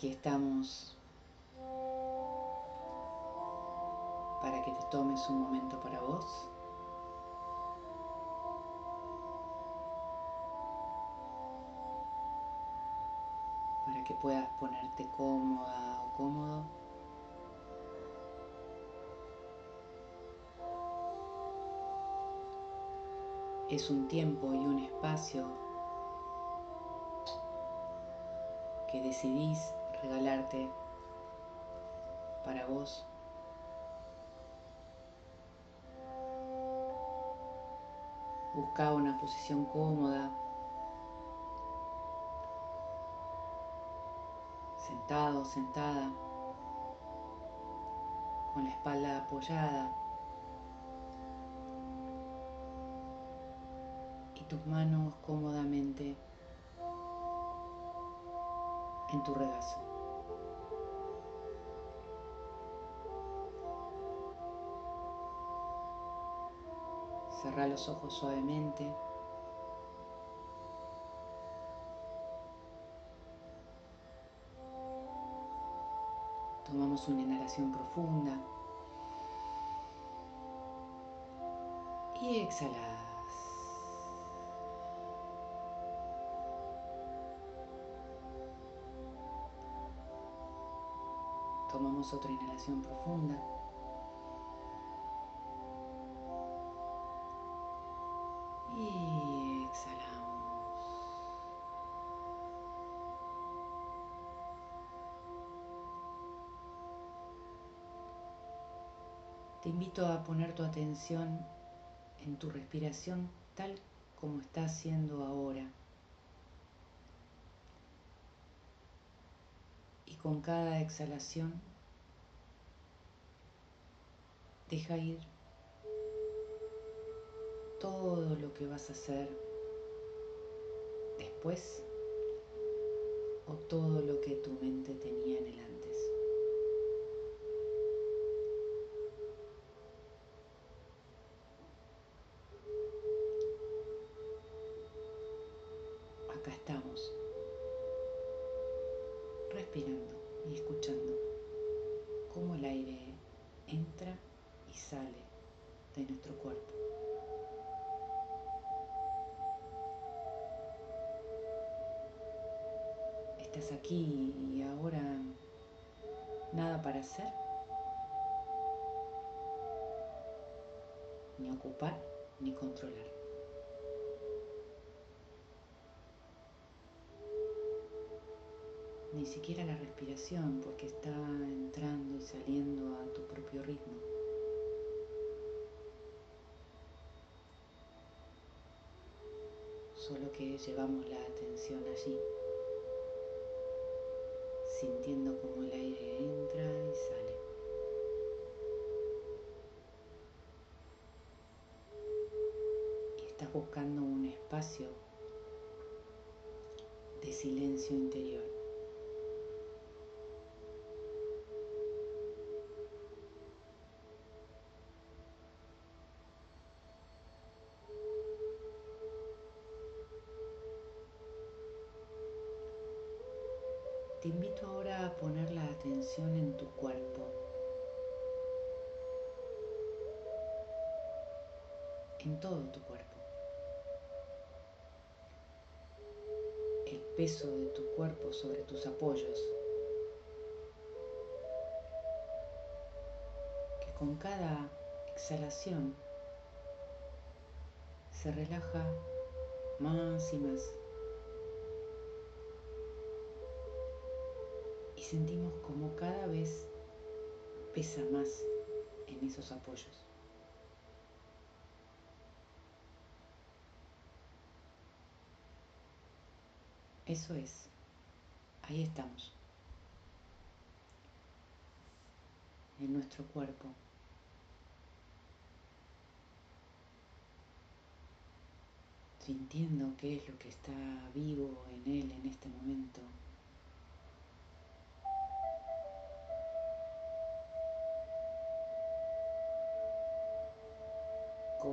Aquí estamos para que te tomes un momento para vos. Para que puedas ponerte cómoda o cómodo. Es un tiempo y un espacio que decidís regalarte para vos. Busca una posición cómoda, sentado, sentada, con la espalda apoyada y tus manos cómodamente en tu regazo. Cerra los ojos suavemente. Tomamos una inhalación profunda. Y exhalas. Tomamos otra inhalación profunda. Invito a poner tu atención en tu respiración tal como está haciendo ahora. Y con cada exhalación deja ir todo lo que vas a hacer después o todo lo que tu mente tenía en el antes. Ni siquiera la respiración porque está entrando y saliendo a tu propio ritmo. Solo que llevamos la atención allí sintiendo como el aire entra y sale. Y estás buscando un espacio de silencio interior. Poner la atención en tu cuerpo. En todo tu cuerpo. El peso de tu cuerpo sobre tus apoyos. Que con cada exhalación se relaja más y más. Sentimos como cada vez pesa más en esos apoyos. Eso es. Ahí estamos. En nuestro cuerpo. Sintiendo qué es lo que está vivo en él en este momento.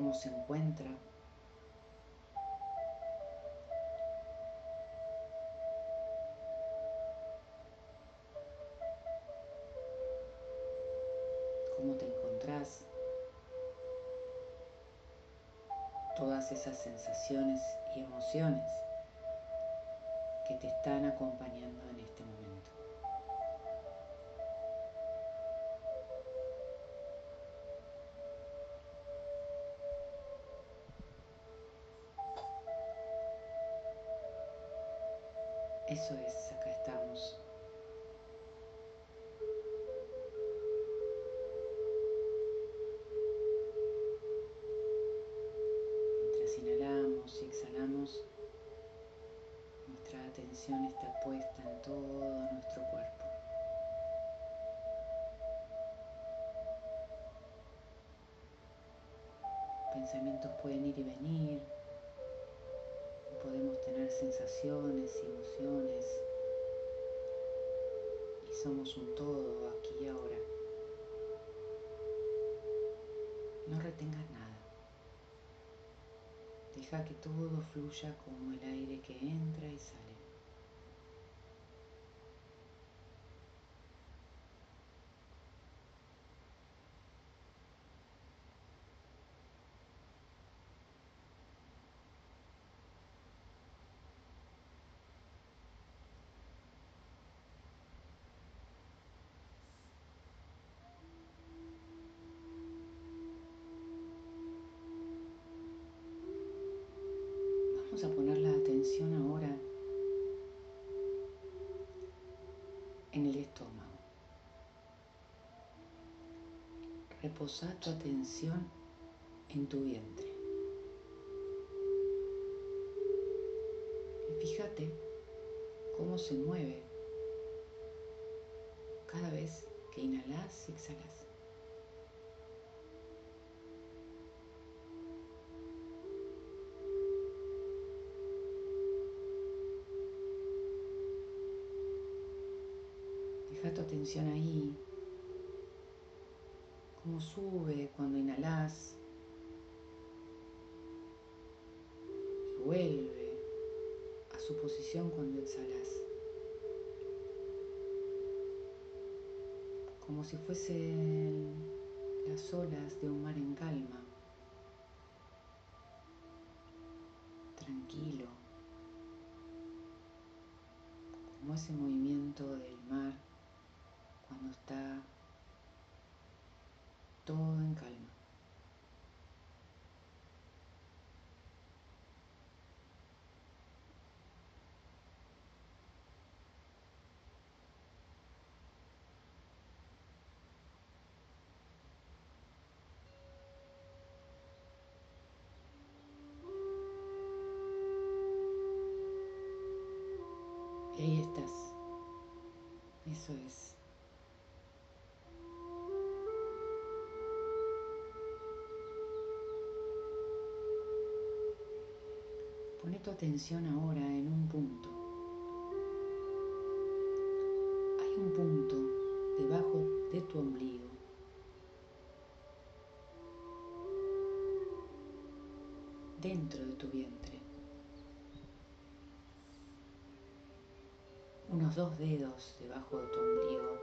cómo se encuentra. cómo te encontrás, todas esas sensaciones y emociones que te están acompañando en este momento. Fluya como el aire que entra y sale. Vamos a poner la atención ahora en el estómago. Reposa tu atención en tu vientre. Y fíjate cómo se mueve cada vez que inhalas y exhalas. Tu atención ahí, cómo sube cuando inhalas. Y vuelve a su posición cuando exhalas. Como si fuesen las olas de un mar en calma, tranquilo, como ese movimiento del mar cuando está todo en calma. Ahí estás. Eso es. Pone tu atención ahora en un punto. Hay un punto debajo de tu ombligo. Dentro de tu vientre. Unos dos dedos debajo de tu ombligo.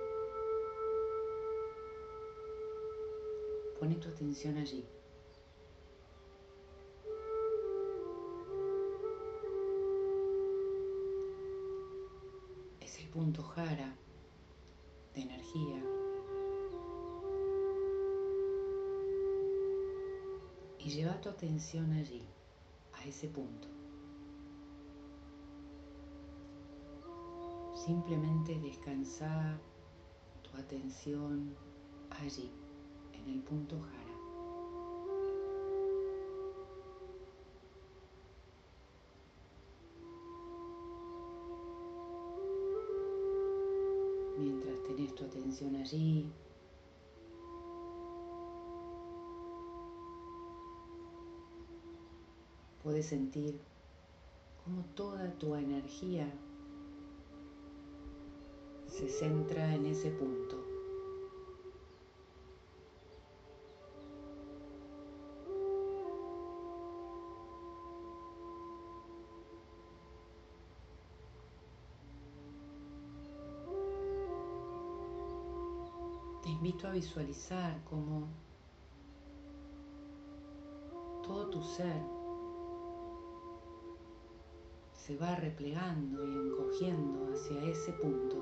Pone tu atención allí. De energía. Y lleva tu atención allí, a ese punto. Simplemente descansar tu atención allí, en el punto jara. Allí. Puedes sentir cómo toda tu energía se centra en ese punto. Visualizar cómo todo tu ser se va replegando y encogiendo hacia ese punto.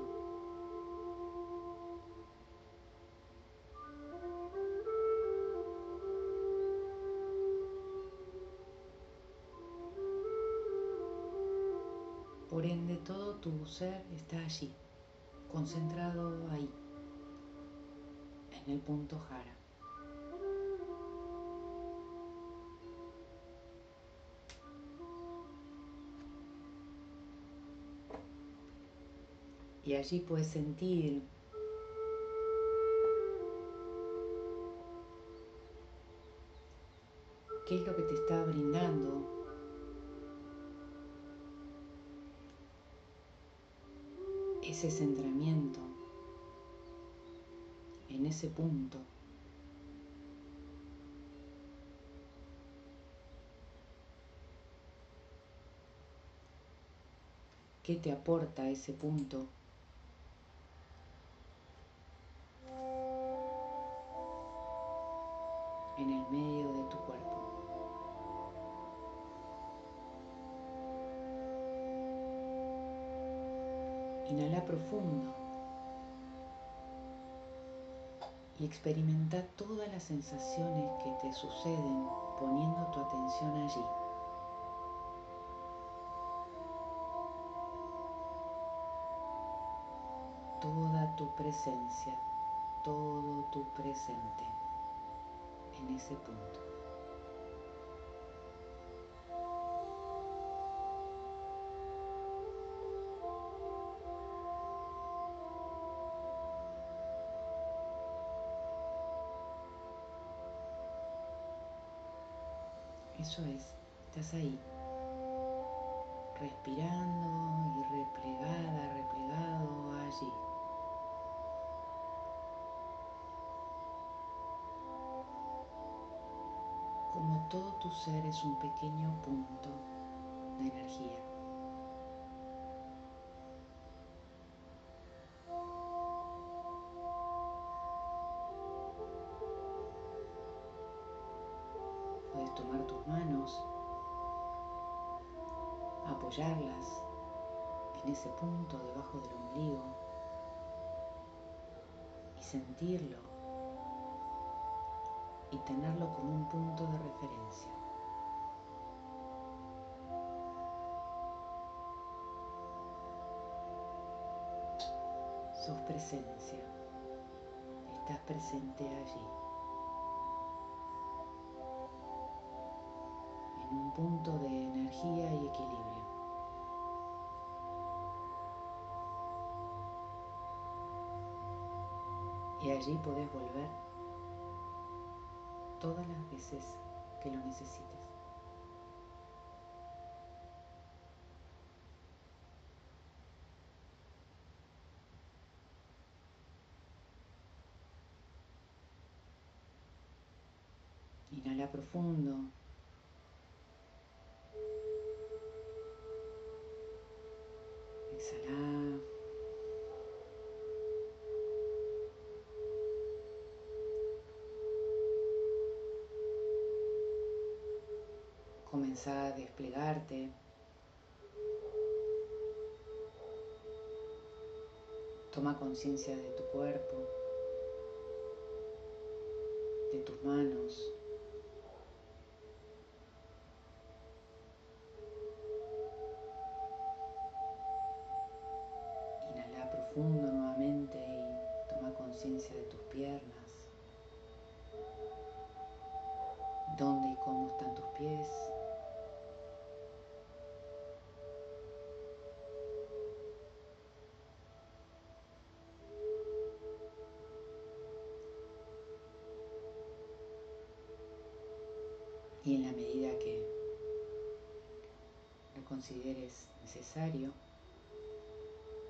Por ende, todo tu ser está allí, concentrado ahí, en el punto jara. Y allí puedes sentir qué es lo que te está brindando ese centramiento en ese punto. ¿Qué te aporta ese punto? Y experimenta todas las sensaciones que te suceden poniendo tu atención allí. Toda tu presencia, todo tu presente en ese punto. Eso es, estás ahí, respirando y replegada, replegado allí. Como todo tu ser es un pequeño punto de energía. Tomar tus manos, apoyarlas en ese punto debajo del ombligo y sentirlo y tenerlo como un punto de referencia. Sos presencia, estás presente allí. Punto de energía y equilibrio. Y allí podés volver todas las veces que lo necesites. Inhala profundo. Exhala. Comenzá a desplegarte. Toma conciencia de tu cuerpo, de tus manos.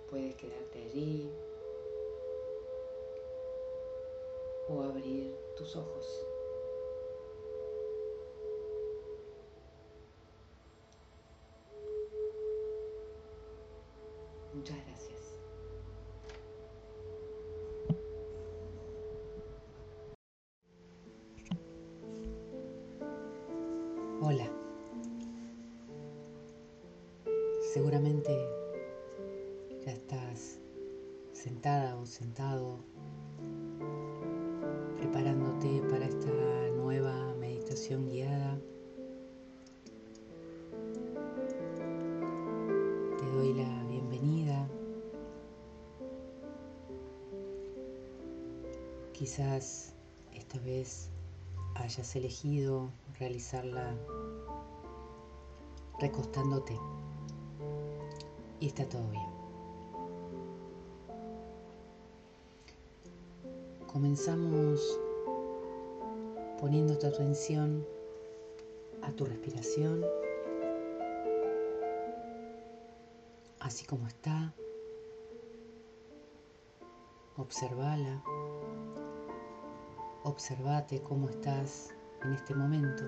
Puedes quedarte allí o abrir tus ojos. Quizás esta vez hayas elegido realizarla recostándote y está todo bien. Comenzamos poniendo tu atención a tu respiración, así como está. Observala, observate cómo estás en este momento.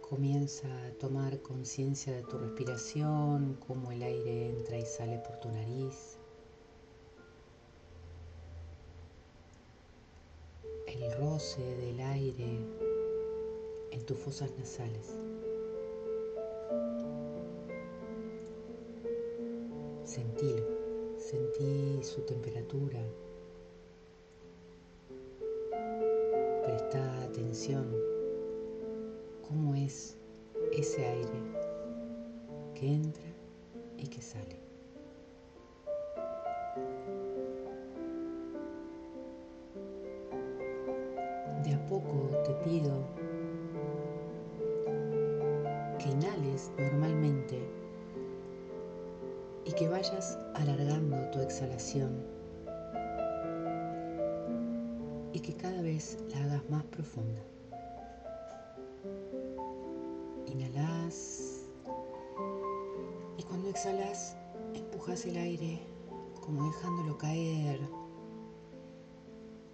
Comienza a tomar conciencia de tu respiración, cómo el aire entra y sale por tu nariz. El roce del aire en tus fosas nasales. Sentilo, sentí su temperatura. Presta atención cómo es ese aire que entra y que sale. De a poco te pido que inhales normalmente y que vayas alargando tu exhalación y que cada vez la hagas más profunda. Inhalas y cuando exhalas empujas el aire como dejándolo caer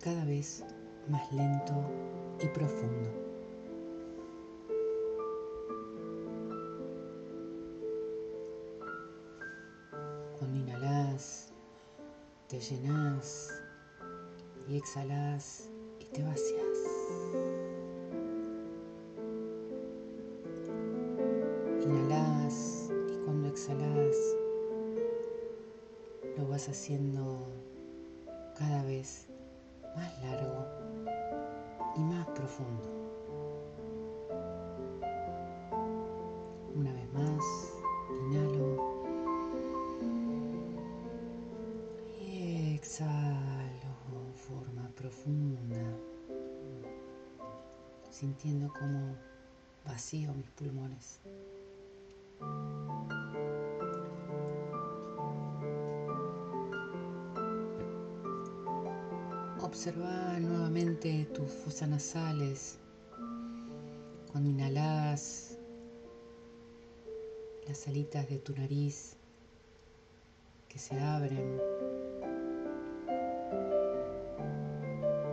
cada vez más lento y profundo. Te llenas y exhalas y te vacías. Inhalas y cuando exhalas lo vas haciendo cada vez más largo y más profundo. Sintiendo como vacío mis pulmones. Observa nuevamente tus fosas nasales. Cuando inhalas, las alitas de tu nariz que se abren.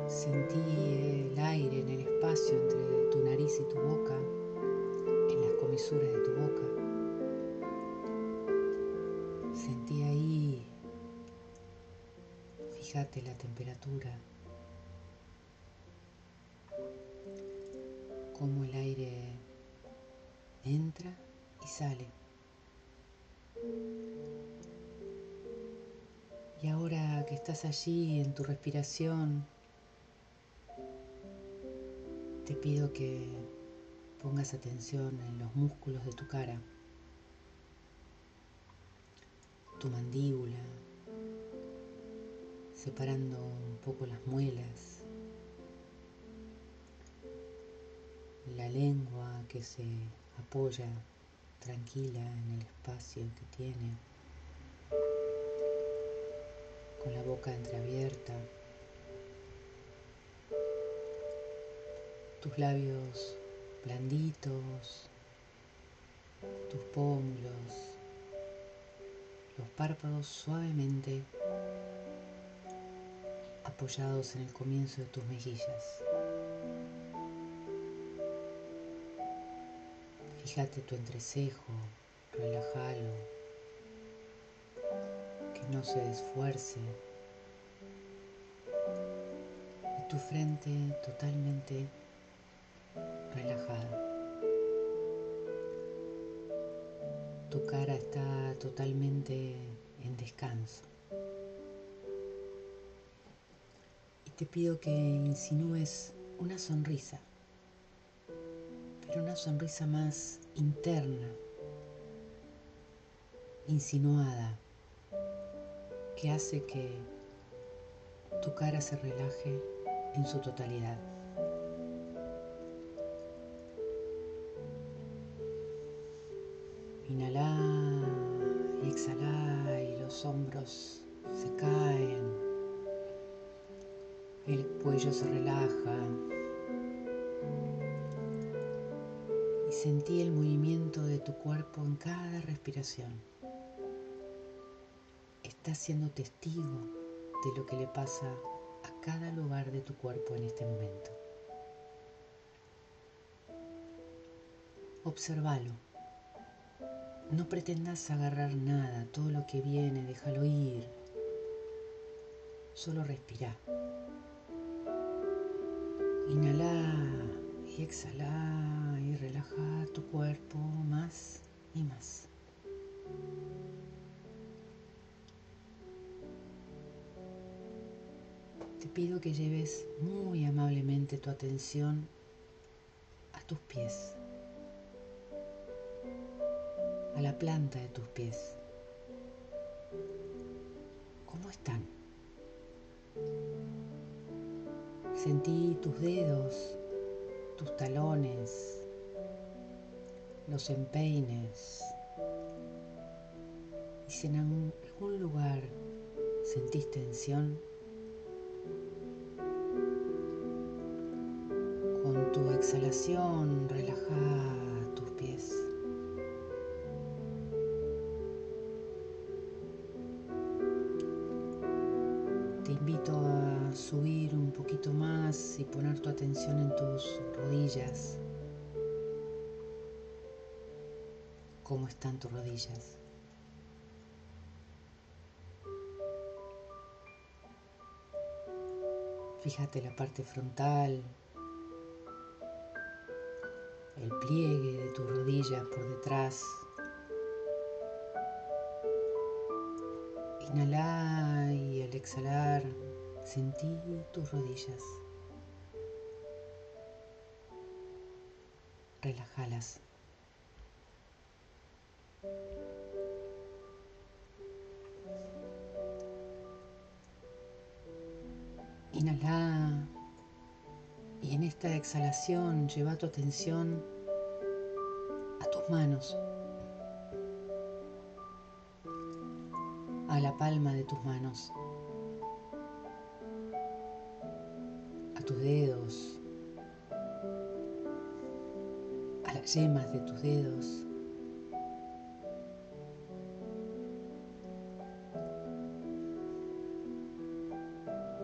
Sentí entre tu nariz y tu boca, en las comisuras de tu boca. Sentí ahí, fíjate la temperatura. cómo el aire entra y sale. Y ahora que estás allí en tu respiración, te pido que pongas atención en los músculos de tu cara, tu mandíbula, separando un poco las muelas la lengua que se apoya tranquila en el espacio que tiene, con la boca entreabierta, tus labios blanditos, tus pómulos, los párpados suavemente apoyados en el comienzo de tus mejillas. Fíjate tu entrecejo, relájalo, que no se esfuerce. Y tu frente totalmente relajada. tu cara está totalmente en descanso. Y te pido que insinúes una sonrisa, pero una sonrisa más interna, insinuada, que hace que tu cara se relaje en su totalidad. Inhala y exhala y los hombros se caen, el cuello se relaja y sentí el movimiento de tu cuerpo en cada respiración. Estás siendo testigo de lo que le pasa a cada lugar de tu cuerpo en este momento. Observalo. No pretendas agarrar nada, todo lo que viene, déjalo ir. Solo respira. Inhala y exhala y relaja tu cuerpo más y más. Te pido que lleves muy amablemente tu atención a tus pies a la planta de tus pies. ¿Cómo están? Sentí tus dedos, tus talones, los empeines. Y si en algún lugar sentís tensión, con tu exhalación relaja y poner tu atención en tus rodillas. ¿Cómo están tus rodillas? Fíjate la parte frontal, el pliegue de tus rodillas por detrás. Inhala y al exhalar sentí tus rodillas. Relájalas. Inhala y en esta exhalación lleva tu atención a tus manos. a la palma de tus manos, a tus dedos, yemas de tus dedos.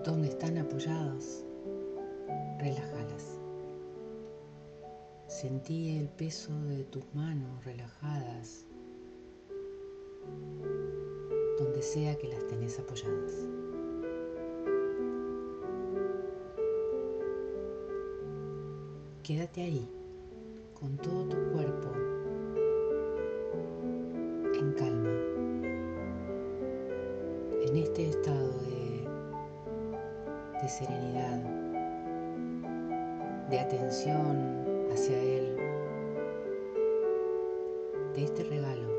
Donde están apoyados, relájalas. Sentí el peso de tus manos relajadas donde sea que las tenés apoyadas. Quédate ahí, con todo tu cuerpo en calma, en este estado de, serenidad, de atención hacia Él, de este regalo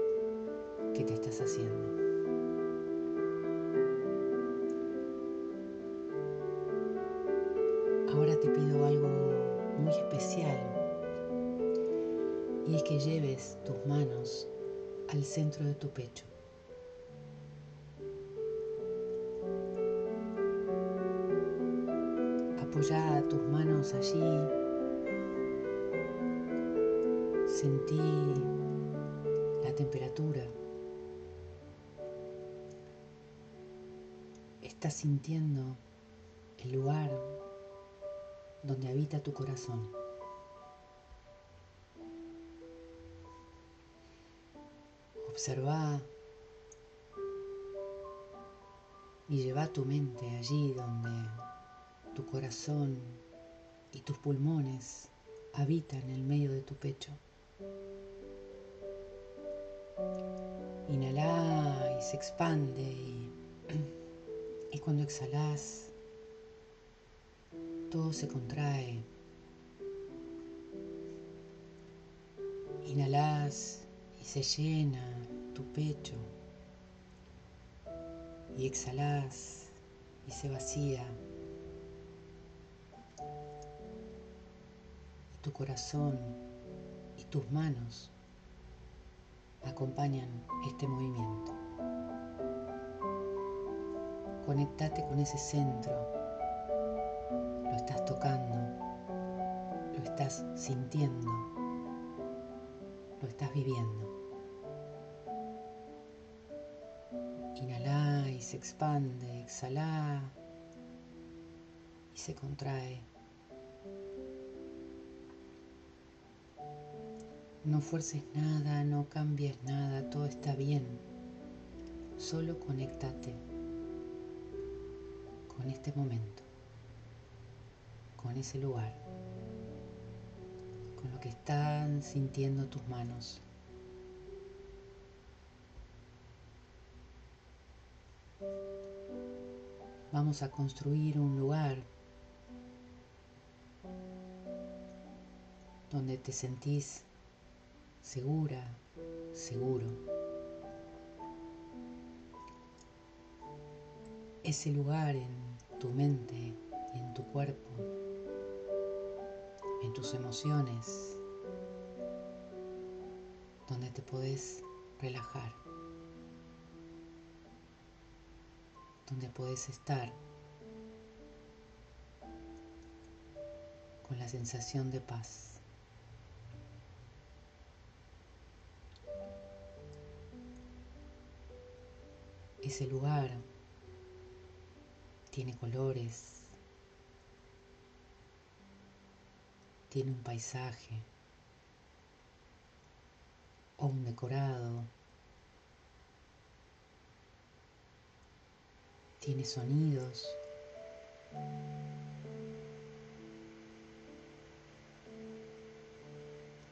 que te estás haciendo. Ahora te pido algo muy especial y que lleves tus manos al centro de tu pecho. Apoya tus manos allí. Sentí la temperatura. Estás sintiendo el lugar donde habita tu corazón. Observa y lleva tu mente allí donde tu corazón y tus pulmones habitan en el medio de tu pecho. Inhala y se expande y, y cuando exhalas todo se contrae. Inhalas y se llena tu pecho y exhalas y se vacía. Y tu corazón y tus manos acompañan este movimiento. Conectate con ese centro. Lo estás tocando, lo estás sintiendo, lo estás viviendo. Se expande, exhala y se contrae. No fuerces nada, no cambies nada, todo está bien. Solo conéctate con este momento, con ese lugar, con lo que están sintiendo tus manos. Vamos a construir un lugar donde te sentís segura, seguro. Ese lugar en tu mente en tu cuerpo, en tus emociones, donde te podés relajar, donde podés estar con la sensación de paz. Ese lugar tiene colores, tiene un paisaje o un decorado, tiene sonidos.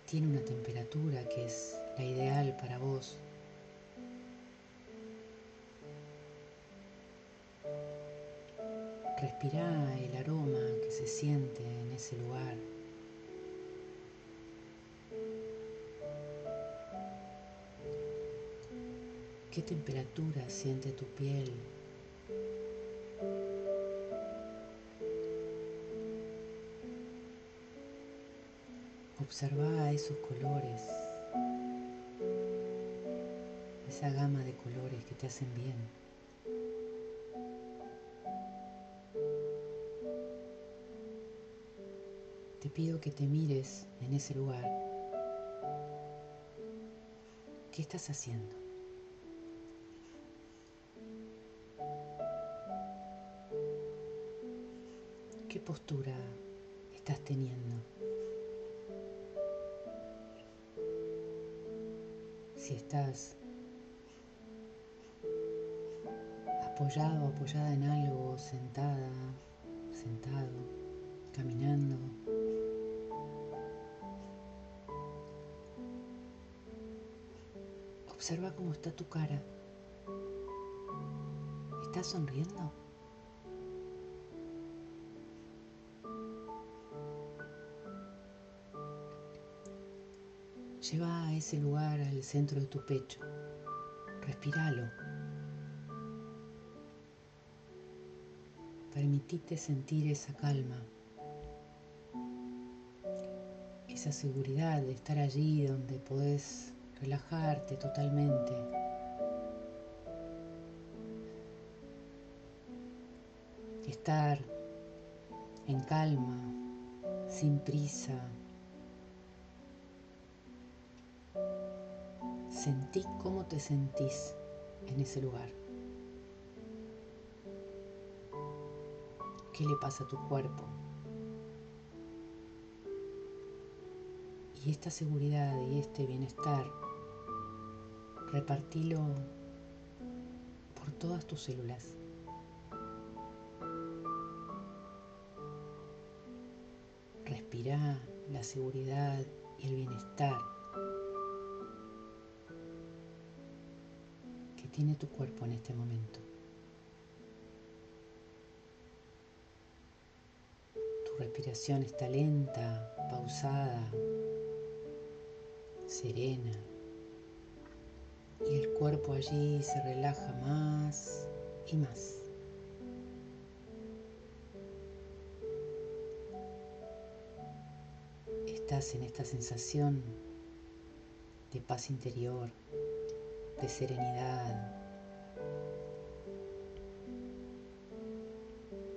Tiene una temperatura que es la ideal para vos. Respira el aroma que se siente en ese lugar. ¿Qué temperatura siente tu piel? Observa esos colores, esa gama de colores que te hacen bien. te pido que te mires en ese lugar. ¿Qué estás haciendo? ¿Qué postura estás teniendo? Si estás apoyado apoyada en algo, sentada, sentado, caminando. Observa cómo está tu cara. ¿Estás sonriendo? Lleva a ese lugar al centro de tu pecho. Respíralo. Permitite sentir esa calma, esa seguridad de estar allí donde podés relajarte totalmente. Estar en calma, sin prisa. Sentí cómo te sentís en ese lugar. ¿Qué le pasa a tu cuerpo? Y esta seguridad y este bienestar repartilo por todas tus células. Respira la seguridad y el bienestar tiene tu cuerpo en este momento. Tu respiración está lenta, pausada, serena. Y el cuerpo allí se relaja más y más. Estás en esta sensación de paz interior, de serenidad.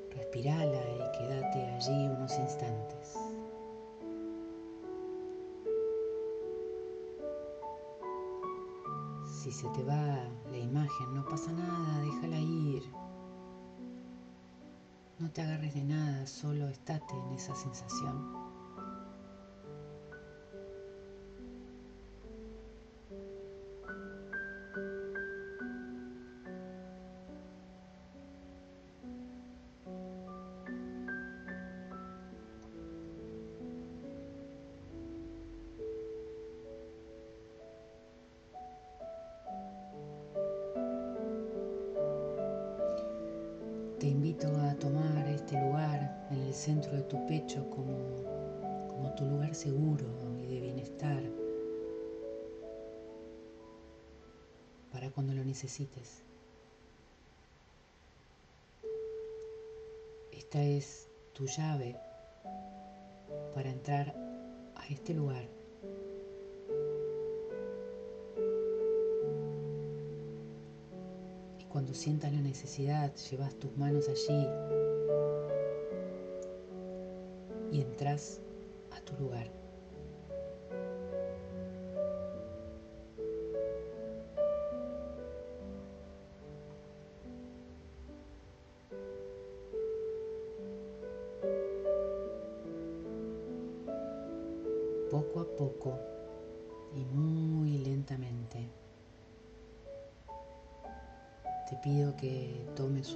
Respirala y quédate allí unos instantes. Si se te va la imagen, no pasa nada, déjala ir. No te agarres de nada, solo estate en esa sensación. Esta es tu llave para entrar a este lugar Cuando sientas la necesidad, llevas tus manos allí y entras a tu lugar.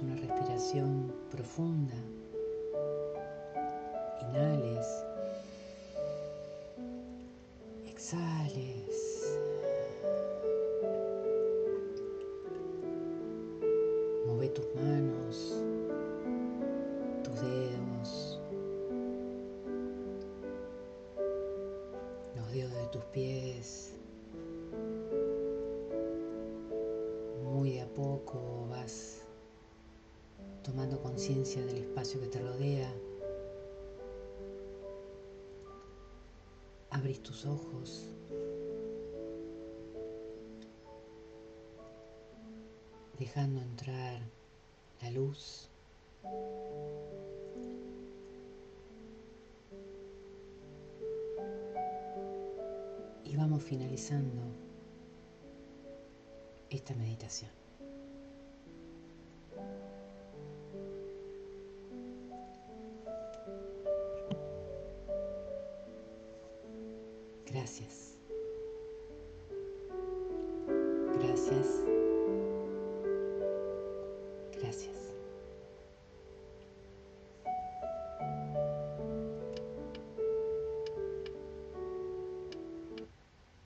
Una respiración profunda. Inhales. Exhales. Mueve tus manos, tus dedos, los dedos de tus pies. muy a poco vas tomando conciencia del espacio que te rodea. Abrís tus ojos. Dejando entrar la luz. Y vamos finalizando esta meditación.